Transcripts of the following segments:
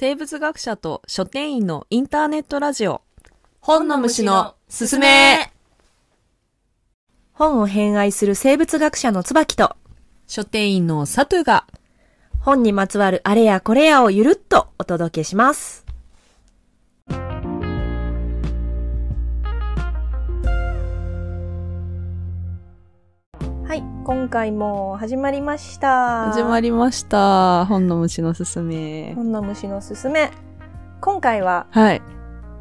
生物学者と書店員のインターネットラジオ。本の虫のすすめ。本を偏愛する生物学者の椿と書店員のサトゥが。本にまつわるあれやこれやをゆるっとお届けします。今回も始まりました。始まりました。本の虫のすすめ。本の虫のすすめ。今回ははい。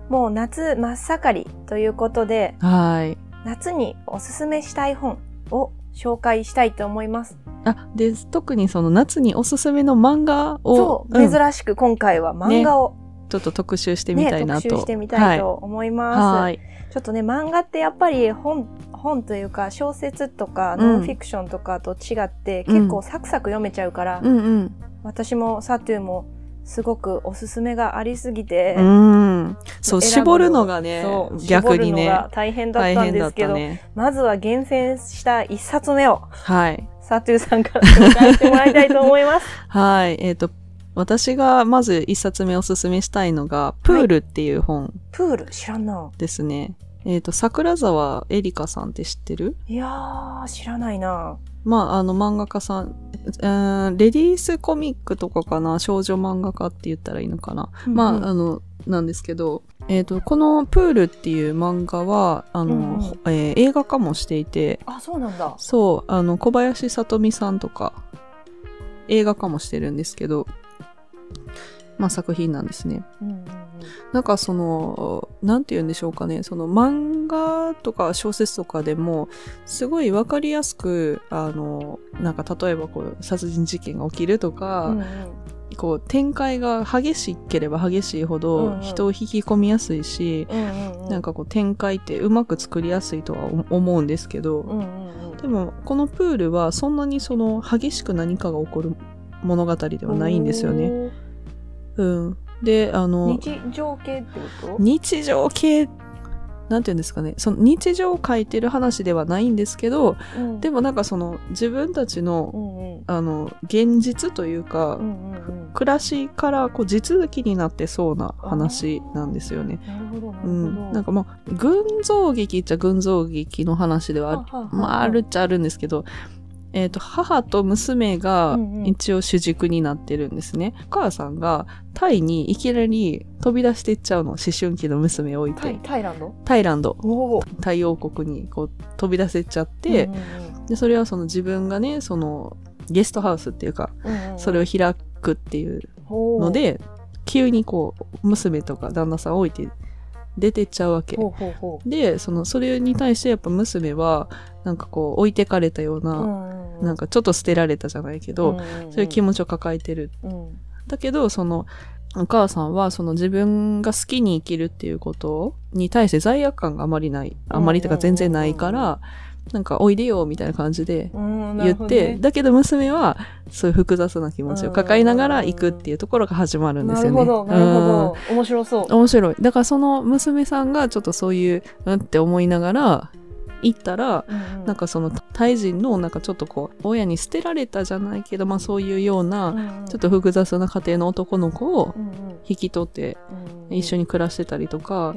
もう夏真っ盛りということで、はい。夏におすすめしたい本を紹介したいと思います。あで特にその夏におすすめの漫画を。そう、うん。珍しく今回は漫画を。ちょっと特集してみね、たいなと、特集してみたいと思います。はい。はい。ちょっとね、漫画ってやっぱり本、本というか小説とかうん。ノンフィクションとかと違って、うん。結構サクサク読めちゃうから、うん私もサトゥーもすごくおすすめがありすぎて、うん。うんそう絞るのがね逆にね絞るのが大変だったんですけど、たね。まずは厳選した一冊目をはい。サトゥーさんから紹介してもらいたいと思います。はい。えっ、と私がまず一冊目おすすめしたいのが「プール」っていう本。プール知らんな。ですね、えっ、と桜沢エリカさんって知ってる？いやー、知らないな。まあ、あの漫画家さん、えーレディースコミックとかかな？少女漫画家って言ったらいいのかな、まあ、あの、なんですけど、えっ、と、このプールっていう漫画は、あの、うんうんえー映画化もしていて、あ、そうなんだ。そう、あの、小林聡美さんとか、映画化もしてるんですけど、まあ作品なんですね。うんうんうんなんかその、なんて言うんでしょうかね、その漫画とか小説とかでも、すごいわかりやすく、あの、なんか例えばこう、殺人事件が起きるとか、うんうん。こう、展開が激しければ激しいほどん人を引き込みやすいし、うんうんうん。なんかこう、展開ってうまく作りやすいとは思うんですけど、うんうんうん。でも、このプールはそんなにその、激しく何かが起こる物語ではないんですよね。うん。で、あおの、ー。日常系ってこと？日常系なんていうんですかねその日常を書いてる話ではないんですけどうんでもなんかその自分たちうのんうんあの現実というか、うんうんうん暮らしからこう地続きになってそうな話なんですよね。なるほどなるほど。うん、なんかまあ群像劇っちゃ群像劇の話ではあるはははまああるっちゃあるんですけど、えー、と母と娘がうんうん。一応主軸になってるんですね。お母さんがタイにいきなり飛び出していっちゃうの。思春期の娘を置いタイてタイランド？タイランド。おお。太陽国にこう飛び出せちゃって、でそれはその自分がねそのゲストハウスっていうかそれを開くっていうをので、急にこう娘とか旦那さん置いて出てっちゃうわけ。ほうほうほでそのそれに対してやっぱ娘はなんかこう置いてかれたようう。な、うんなんかちょっと捨てられたじゃないけど、そういう気持ちを抱えてる。うんだけどそのお母さんはその自分が好きに生きるっていうことに対して罪悪感があまりないあまりとか全然ないから、なんかおいでよみたいな感じで言って、ねだけど娘はそういう複雑な気持ちを抱えながら行くっていうところが始まるんですよね。なるほどなるほど。面白そううん。面白い。だからその娘さんがちょっとそういう、うんって思いながら行ったら、なんかそのタイ人のなんかちょっとこう親に捨てられたじゃないけど、まあそういうようなちょっと複雑な家庭の男の子を引き取って一緒にに暮らしてたりとか、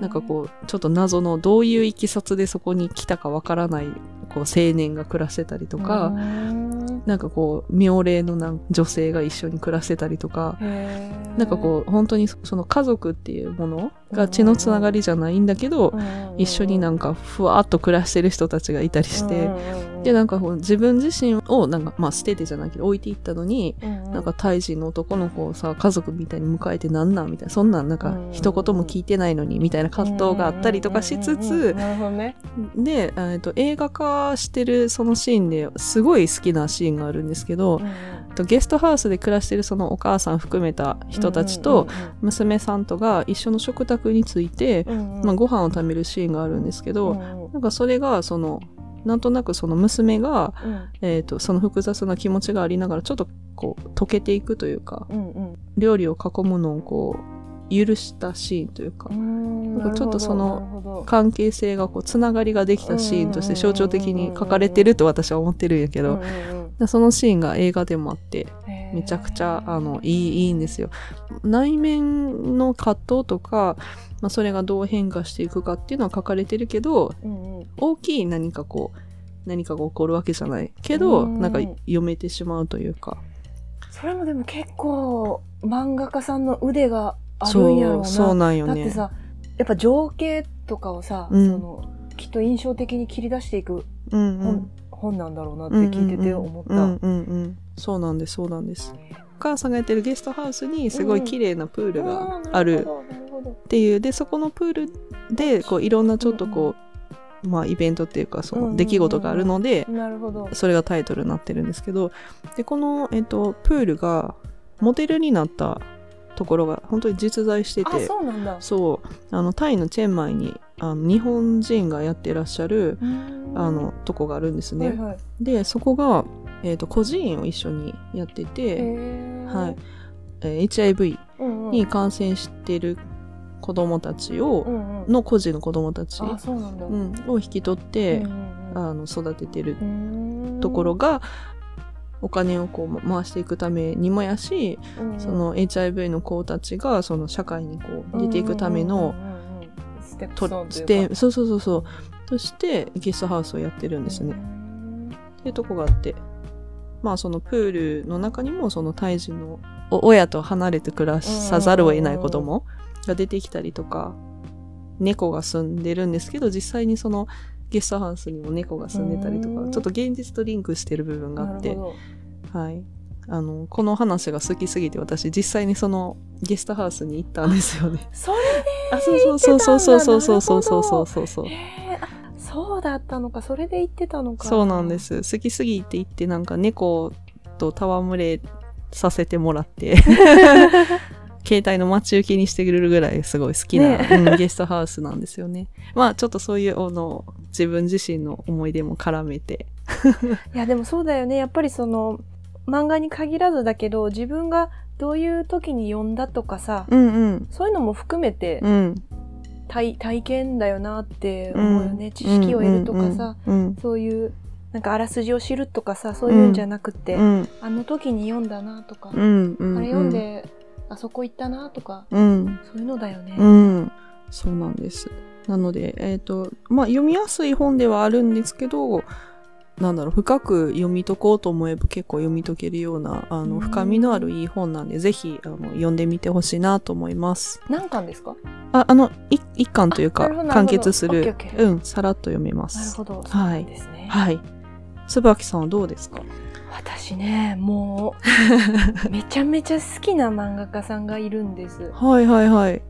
なんかこうちょっと謎のどういういきさつでそこに来たかわからないこう青年が暮らしてたりとか、なんかこう妙齢のなん女性が一緒に暮らしてたりとか、なんかこう本当にその家族っていうものが血のつながりじゃないんだけど、一緒になんかふわっと暮らしてる人たちがいたりして、でなんかこう自分自身をなんかまあ捨ててじゃないけど置いていったのに、なんかタイ人の男の子をさ家族みたいに迎えてなんなんみたいなそんなんなんか一言も聞いてないのにみたいな葛藤があったりとかしつつで、えーと映画化してるそのシーンですごい好きなシーンがあるんですけど、とゲストハウスで暮らしてるそのお母さん含めた人たちと娘さんとが一緒の食卓について、まあ、ご飯を食べるシーンがあるんですけど、なんかそれがそのなんとなくその娘が、えー、とその複雑な気持ちがありながらちょっとこう溶けていくというか料理を囲むのをこう許したシーンというか、なんかちょっとそのの関係性がこうつながりができたシーンとして象徴的に書かれてると私は思ってるんやけど、でそのシーンが映画でもあってめちゃくちゃあのいいいいんですよ。内面の葛藤とか、まあ、それがどう変化していくかっていうのは書かれてるけど、うんうん。大きい何かこう何かが起こるわけじゃないけど、うん。なんか読めてしまうというか。それもでも結構漫画家さんの腕があるんそやろうな。うそうなんよね。だってさ、やっぱ情景とかをさ、うん。そのきっと印象的に切り出していくうんう本,、ん。本なんだろうなって聞いてて思った。うんうんうんそうなんですそうなんです。お母さんがやってるゲストハウスにすごい綺麗なプールがあるなるほどなるほどっていう。でそこのプールでこういろんなちょっとこう、まあイベントっていうかその出来事があるので、なるほど。それがタイトルになってるんですけどでこの、えっと、プールがモデルになったところが本当に実在してあ、てそうなんだ。そう。あのタイのチェンマイにあの日本人がやってらっしゃるあのとこがあるんですね。はいはい。でそこが、えっと孤児院を一緒にやってて、はい。えー HIV に感染してる子供たちを、うんうん。の孤児の子供たち、うなんを引き取って、うんうんあの育ててるうんところが、お金をこう回していくためにもやし、うんうん。その HIV の子たちがその社会にこう出ていくための、うんうんうんうん。ステそうそうそうそう。としてゲストハウスをやってるんですね。うんっていうとこがあって。まあそのプールの中にもその胎児のお親と離れて暮らさざるを得ない子供が出てきたりとか猫が住んでるんですけど実際にそのゲストハウスにも猫が住んでたりとうん。かちょっと現実とリンクしてる部分があってはい。あのこの話が好きすぎて私実際にそのゲストハウスに行ったんですよね。それあそうそうそうそうそうそうそうそうそうそうそうそうだったのか、それで言ってたのか。そうなんで。す。好きすぎて行ってなんか猫と戯れさせてもらって 携帯の待ち受けにしてくれるぐらいすごい好きな、ね。うんゲストハウスなんですよね。まあちょっとそういうあの自分自身の思い出も絡めて。いや、でもそうだよね。やっぱりその、漫画に限らずだけど、自分がどういう時に読んだとかさ、うんうん。そういうのも含めてうん。体体験だよなって思うよね。知識を得るとかさ、うんそういう、なんかあらすじを知るとかさ、そういうんじゃなくて、うん。あの時に読んだなとか、うんうん。あれ読んで、あそこ行ったなとか、うん。そういうのだよね。うん。そうなんです。なのでえっ、とまあ読みやすい本ではあるんですけどなんだろう深く読み解こうと思えば結構読み解けるようなあうん。の深みのあるいい本なんでぜひあの読んでみてほしいなと思います。何巻ですか？ああのい一巻というか完結する。うんさらっと読めまなるすほど。はい。ですね。はい。椿さんはどうですか？私ね、もう、めちゃめちゃ好きな漫画家さんがいるんです。はいはいはい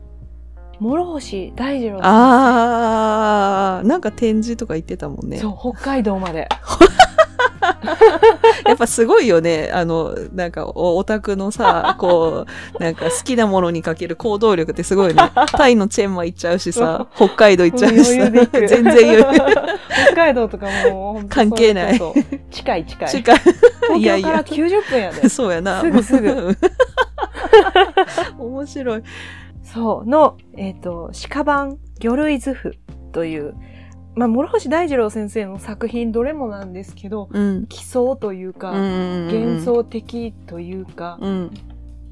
諸星大二郎。あーなんか展示とか言ってたもんねそう、北海道まで。やっぱすごいよね。あの、なんかお、オタクのさ、こう、なんか好きなものにかける行動力ってすごいね。タイのチェンマイ行っちゃうしさ、北海道行っちゃうしさ、全然余裕。北海道とかも関係ない近い近い。近い。いやいや東京から90分やで。そうやな。すぐすぐうん。面白い。そう、の、えっ、と、鹿版魚類図譜という、まあ、諸星大二郎先生の作品どれもなんですけど、うん。奇想というか、幻幻。想的というか、うん。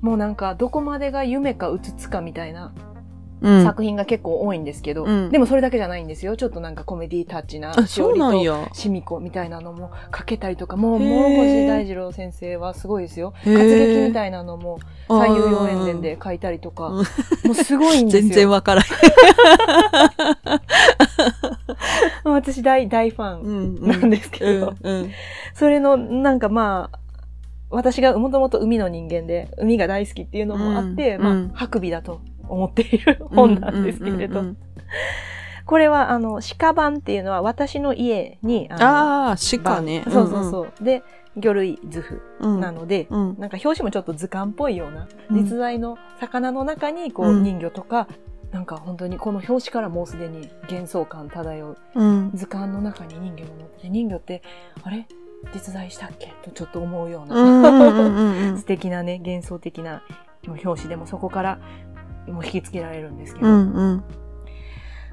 もうなんかどこまでが夢かうつつかみたいなうん。作品が結構多いんですけど、うんでもそれだけじゃないんですよ。ちょっとなんかコメディタッチな、あ、そうなんや。しみこみたいなのもかけたりとか、もう、へー諸星大二郎先生はすごいですよ。活劇みたいなのも、左右応援伝で書いたりとか、うんもうすごいんですよ。全然わからない。私大、大ファうんンなんですけど、うん。うん。それの、なんかまあ、私がもともと海の人間で、海が大好きっていうのもあって、まあ、ハクビだと思っている本なんですけれど、これは、あの、鹿版っていうのは私の家に、あのああ、鹿ね。そうそうそう。で、魚類図譜うん。なので、うん。なんか表紙もちょっと図鑑っぽいような、うん実在の魚の中にこう、うん人魚とか、なんか本当にこの表紙からもうすでに幻想感漂ううん。図鑑の中に人魚が乗ってて、人魚って、あれ？実在したっけ？とちょっと思うような、素敵なね、幻想的な表紙でもそこからもう引きつけられるんですけうど。んうん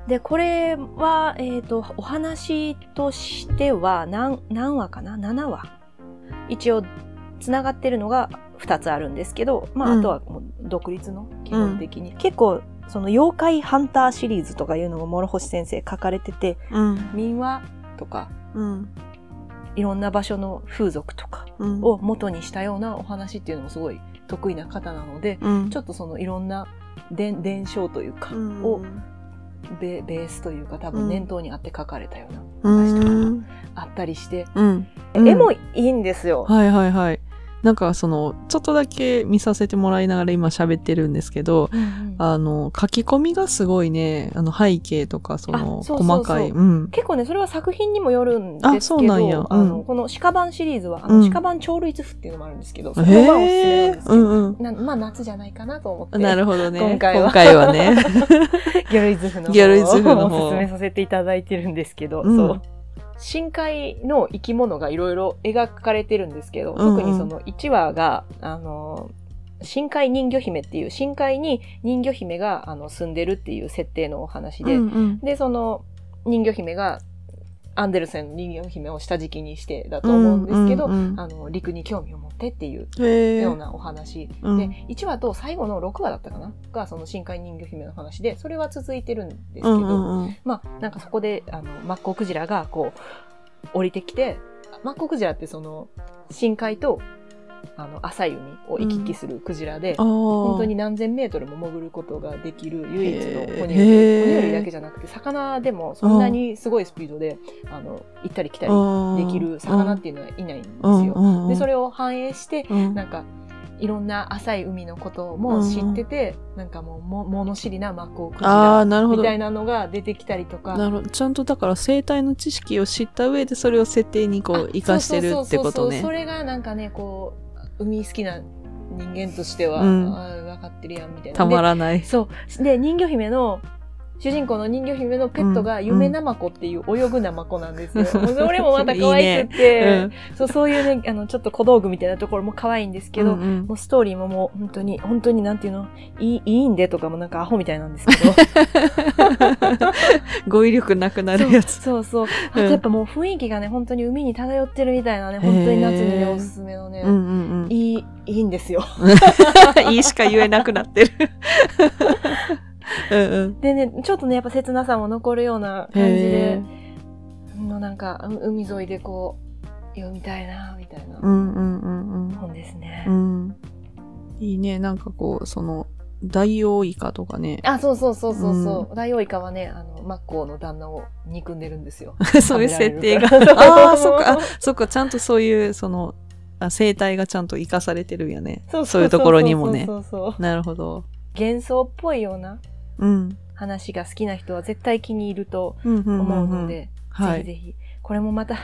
で、これは、えっ、と、お話としては何、何話かな ?7 話。一応、つながってるのが、2つあるんですけど、まあ、うんあとはもう独立の基本的に、結構その妖怪ハンターシリーズとかいうのも諸星先生書かれててうん。民話とかうん。いろんな場所の風俗とかうん。を元にしたようなお話っていうのもすごい得意な方なので、うん、ちょっとそのいろんな伝伝承というか、うんをベベースというか多うん分念頭にあって書かれたようなう話とかん。あったりして、うん。絵もいいんですよ。はいはいはい。なんかその、ちょっとだけ見させてもらいながら今喋ってるんですけど、うんうんあの、書き込みがすごいね、あの背景とかその、細かい。うん。結構ね、それは作品にもよるんですけど、あそうなんやうんあのこの鹿版シリーズは、鹿版鳥類図譜っていうのもあるんですけど、そこがおすすめなん。ですけど、うんうん。なまあ夏じゃないかなと思って、なるほどね。今回は今回はね。ギャルイズフの方をおすすめさせていただいてるんですけど、うんそう。深海の生き物がいろいろ描かれてるんですけど、特にその1話が、あの、深海人魚姫っていう、深海に人魚姫があの住んでるっていう設定のお話で、うんうん。で、その人魚姫がアンデルセンの人魚姫を下敷きにしてだと思うんですけど、うんうんうんあの陸に興味を持ってっていうようなお話、うん。で1話と最後の6話だったかな？がその深海人魚姫の話でそれは続いてるんですけど、うんうんうん。まあなんかそこであのマッコウクジラがこう降りてきてマッコウクジラってその深海とあの浅い海を行き来するクジラで、あー本当に何千メートルも潜ることができる唯一の哺乳類哺乳類だけじゃなくて魚でもそんなにすごいスピードであの行ったり来たりできる魚っていうのはいないんですよ。でそれれを反映してうん。なんかいろんな浅い海のことも知ってて、なんかもうも物知りなマッコウクジラみたいなのが出てきたりとか。なるほど。ちゃんとだから生態の知識を知った上でそれを設定にこう生かしてるってことそうそうそうそう。ねそれがなんかねこう海好きな人間としては、うんあー分かってるやんみたいな。たまでらないそう。で、人魚姫の、主人公の人魚姫のペットが夢ナマコっていう泳ぐナマコなんですよ。うん。それもまた可愛くて。ね。そう、そういうね、あの、ちょっと小道具みたいなところも可愛いんですけど、うんうん。もうストーリーももう本当に、本当になんていうの、いい、いいんでとかもなんかアホみたいなんですけど。語彙力なくなるやつ。そうそう。あとうん。やっぱもう雰囲気がね、本当に海に漂ってるみたいなね、本当に夏にね、おすすめのね、うんうんいい、いいんですよ。う んいいしか言えなくなってるうんうん。でね、ちょっとね、やっぱ切なさも残るような感じで、もうなんか、う海沿いでこう、読みたいな、みたいな本ですね。うん。いいね。なんかこうその大王イカとかね。あ、そうそうそうそうそう。ダイオウイカはね、あの、マッコウの旦那を憎んでるんですよ。そういう設定が。ああそっか。あそっか。ちゃんとそういうそのあ生態がちゃんと生かされてるんやね。そうそういうところにもね。そうそうそうなるほど。幻想っぽいようなうん話が好きな人は絶対気に入ると思うので、はい。ぜひぜひ。これもまた、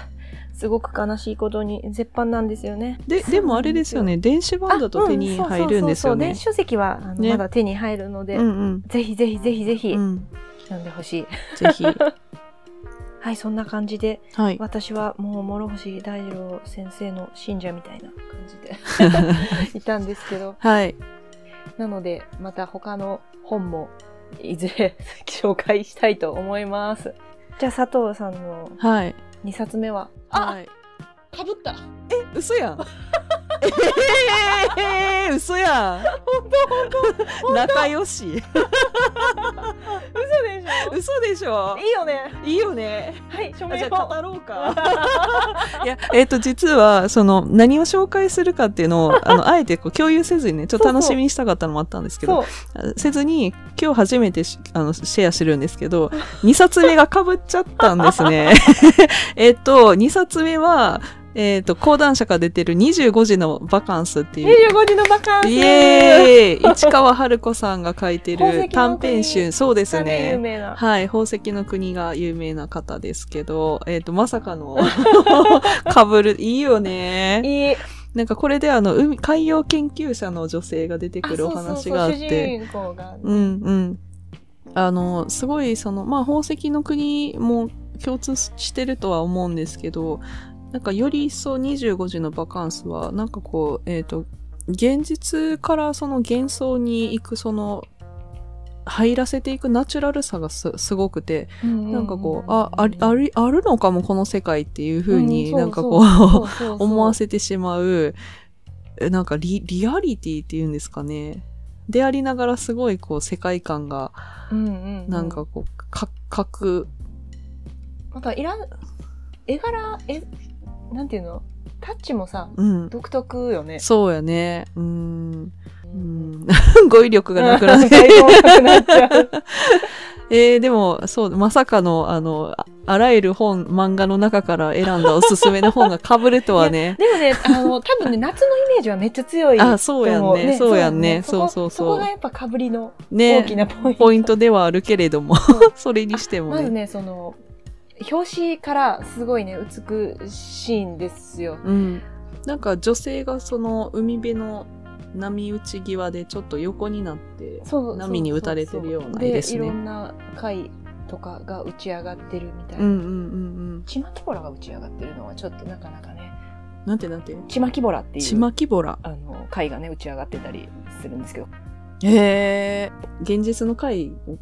すごく悲しいことに 絶版なんですよね。ででもあれですよね。電子版だと手に入るんですよね。電子書籍はあの、ねまだ手に入るので、ぜひぜひぜひぜひうん。読んでほしい。ぜひ。はい、そんな感じで、はい。私はもう諸星大二郎先生の信者みたいな感じで いたんですけど、はい。なので、また他の本もいずれ紹介したいと思います。じゃあ、佐藤さんのはい。2冊目は、はい。かぶった。え嘘やん えー、嘘やん。仲良し。嘘でしょ？嘘でしょ？いいよね。いいよね。はい、署あ名をじゃあ語ろうか。いやえっ、と実はその何を紹介するかっていうのをあのあえてこう共有せずにねちょっと楽しみにしたかったのもあったんですけど。せずに今日初めてしあのシェアしてるんですけど2冊目がかぶっちゃったんですね。えっと2冊目はえっ、と講談社から出てる25時のバカンスっていう。25時のバカンス。イエーイ。市川春子さんが書いてる短編集。そうです有ね名な。はい。宝石の国が有名な方ですけどえっ、とまさかの かぶる。いいよね。いい。なんかこれであの海海洋研究者の女性が出てくるお話があっそうそうそう。て。主人公が。うんうん。あの、すごい、その、まあ、宝石の国も共通してるとは思うんですけど、なんかより一層25時のバカンスは、なんかこう、えっ、と、現実からその幻想に行く、その、入らせていくナチュラルさがすすごくて、なんかこう、あ、あり、あり、あるのかもこの世界っていう風になんかこう、思わせてしまう、えなんかリリアリティっていうんですかね。でありながらすごいこう世界観が、うんうん、なんかこう、か、かく、またいらん絵柄えなんていうの？タッチもさうん。独特よねそうやね。うーん。ううんん。語彙力がなくなっ最て。えー、でも、そう、まさかの、あの、ああらゆる本、漫画の中から選んだおすすめの本が被るとはね。でもねあの多分ね夏のイメージはめっちゃ強いあ、そうやんと思ね。そうやんね。そこそうそうそこ。がやっぱかぶりのね大きなポイント、ポイントではあるけれども、それにしてもね。まずねその表紙からすごいね美しいんですよ。うん。なんか女性がその海辺の波打ち際でちょっと横になって、波に打たれてるような絵ですね。いろんな貝とかが打ち上がってるみたいな、うんうんうんうん。ちまきぼらが打ち上がってるのはちょっとなかなかね。なんてなんて？ちまきぼらっていうちまきぼら。あの貝がね打ち上がってたりするんですけど、へえ。現実の回を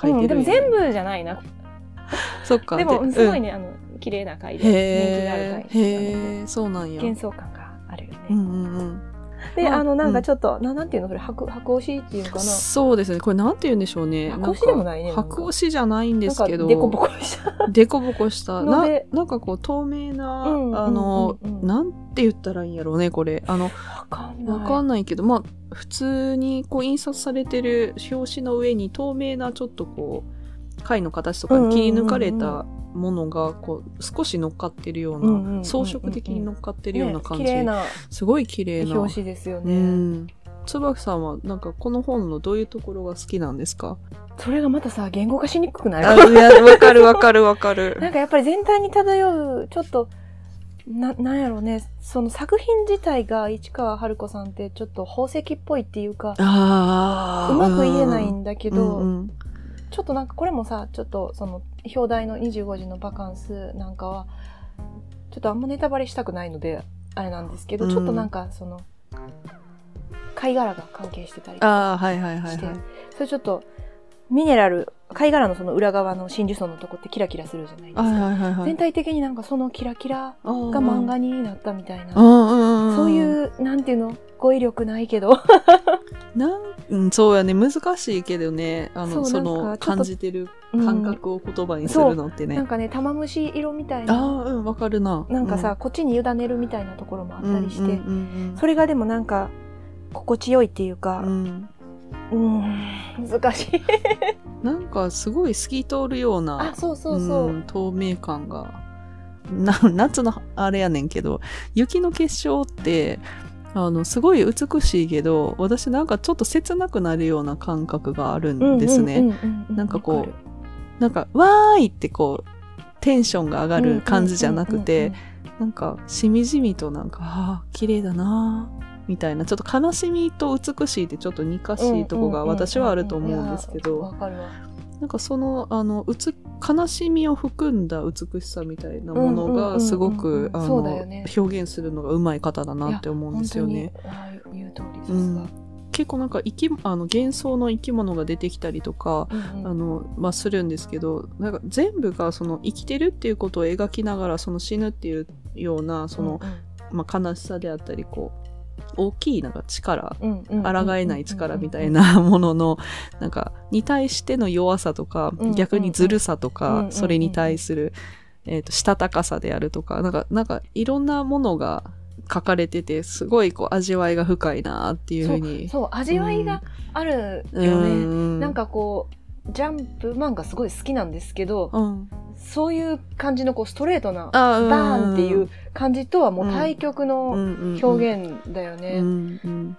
書いてるんや、うんでも全部じゃないな そっか。でもすごいね。ね、あの綺麗な貝うんで人気のあるへ貝え。へえ、そうなんや。幻想感があるよね、うんうんうん。で、まああのなんうんかちょっと、ななんていうの？それ白白押しっていうのかな？そうですね。これなんて言うんでしょうね。白押しでもないね白押しじゃないんですけど。デコボコしたでこぼこした。ななんかこう透明な、うんあの、うんうんうんなんて言ったらいいんやろうね、これ。あの、わかんないわかんないけど、まあ、普通にこう印刷されてる表紙の上に透明なちょっとこう、貝の形とかに切り抜かれたものが、こう、少し乗っかってるような、装飾的に乗っかってるような感じ。ねすごい綺麗な。表紙ですようね、ん。椿さんは、なんかこの本のどういうところが好きなんですか？それがまたさ言語化しにくくない？わかるわかるわかる。なんかやっぱり全体に漂うちょっとななんやろうねその作品自体が市川春子さんってちょっと宝石っぽいっていうか。うまく言えないんだけど、うんうんちょっとなんかこれもさちょっとその表題の25時のバカンスなんかはちょっとあんまネタバレしたくないのであれなんですけど、うんちょっとなんかその貝殻が関係してたりとかああ、はいはいはいして、はい。それちょっとミネラル貝殻のその裏側の真珠層のとこってキラキラするじゃないですか、はいはいはいはい。全体的になんかそのキラキラがが漫画になったみたいな。そういうなんていうの？語彙力ないけどなん、うん、そうやね。難しいけどね。あの、その、感じてる感覚を言葉にするのってね。なんかね玉虫色みたいあなあ、うん、わかるな。なんかさ、こっちに委ねるみたいなところもあうん、ったりして、うんうんうんそれがでもなんか心地よいっていうかう、ん。うん、難しい。なんか、すごい透き通るようなあ、、そうそうそう。ん透明感が。な、夏のあれやねんけど、雪の結晶って、あの、すごい美しいけど、私なんかちょっと切なくなるような感覚があるんですね。なんかこうなんか、わーいってこう、テンションが上がる感じじゃなくて、なんか、しみじみとなんか、ああ、綺麗だなーみたいな、ちょっと悲しみと美しいってちょっと似かしいとこが私はあると思うんですけど、わかるわ。なんかその、あの、うつ、悲しみを含んだ美しさみたいなものがすごく、表現するのが上手い方だなって思うんですよね。本当に。ああ言う通りさすがうん。結構なんか生き、あの、幻想の生き物が出てきたりとか、うんうんあの、まあ、するんですけど、なんか全部がその生きてるっていうことを描きながら、その死ぬっていうような、その、まあ、悲しさであったり、こう、大きいなんか力、抗えない力みたいなものの、なんか、に対しての弱さとかうん、逆にずるさとかん、それに対する、えっと、したたかさであるとか、なんか、なんか、いろんなものが書かれてて、すごいこう、味わいが深いなっていうふうに。そう味わいがあるようね。ん。なん、かこうジャンプ漫画すごい好きなんですけど、うん。そういう感じのこうストレートなバーンっていう感じとはもう対極の表表現だよね。うんうん。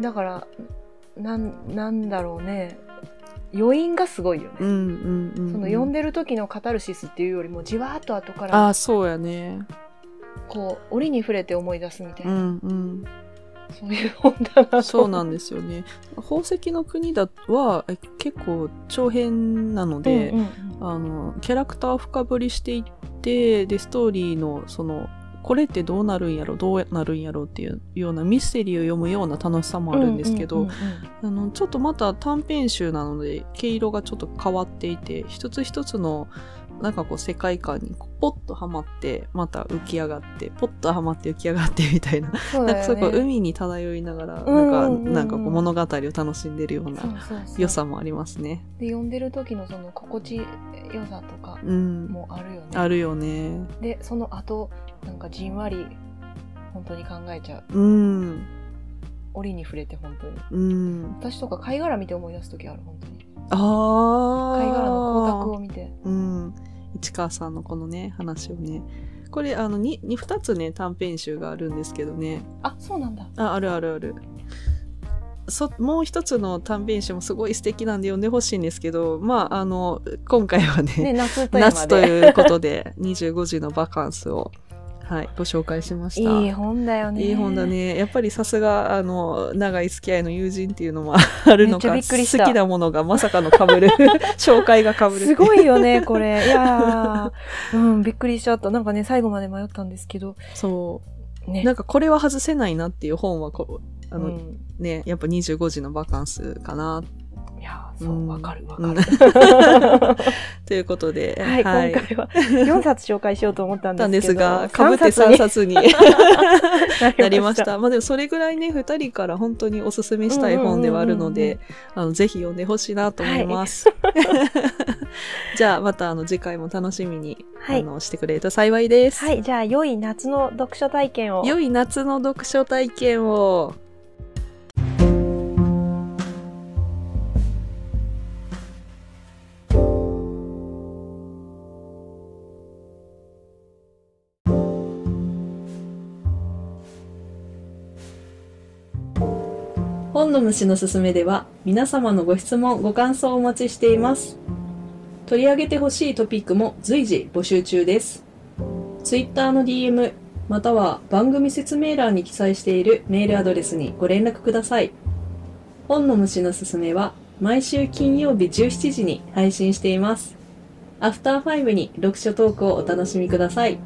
だからなんなんだろうね。余韻がすごいよね。うんうんうんその読んでる時のカタルシスっていうよりもじわーっと後からああそうやね。こう折に触れて思い出すみたいうな、んそういう本だそうなんですよね。宝石の国だはえ結構長編なので、うんうんあのキャラクターを深掘りしていってでストーリーのそのこれってどうなるんやろどうなるんやろっていうようなミステリーを読むような楽しさもあるんですけど、ちょっとまた短編集なので毛色がちょっと変わっていて一つ一つのなんかこう世界観にポッとはまってまた浮き上がってポッとはまって浮き上がってみたいな、そうね。なんかそうこう海に漂いながら、うんうんうんなうん。んかなんかこう物語を楽しんでるような良さもありますね。で読んでる時のその心地よさとかうん、もあるよね、あるよね。でその後なんかじんわり本当に考えちゃう。うん。折に触れて本当に。うん、私とか貝殻見て思い出す時ある本当に。ああ貝殻の光沢を見て。うん、市川さんのこのね話をね。これあの 2, 2, 2つね短編集があるんですけどね。あそうなんだ。ああるあるある。そもう一つの短編集もすごい素敵なんで読んでほしいんですけどまああの今回はねね夏ということで 25時のバカンスを、はい、ご紹介しました。いい本だよねいい本だね。やっぱりさすが、あの、長い付き合いの友人っていうのもあるのか、好きなものがまさかの被る、紹介が被る。すごいよねこれ いやーうんびっくりしちゃったなんかね最後まで迷ったんですけどそう。ねなんかこれは外せないなっていう本はこう、あの、うんね、やっぱ25時のバカンスかな。いやーうんそうわかるわうん。かる、ということで、はい、今回は。4冊紹介しようと思ったんですすが、かぶって3に冊に。ななりました。まあでもそれぐらいね、2人から本当におすすめしたい本ではあるので、あのぜひ読んでほしいなと思います。じゃあまたあの次回も楽しみに、はい。あのしてくれると幸いです。はい。じゃあ良い夏の読書体験を。良い夏の読書体験を。本の虫のすすめでは皆様のご質問ご感想をお待ちしています。取り上げてほしいトピックも随時募集中です。ツイッターの DM または番組説明欄に記載しているメールアドレスにご連絡ください。本の虫のすすめは毎週金曜日17時に配信しています。アフターファイブに読書トークをお楽しみください。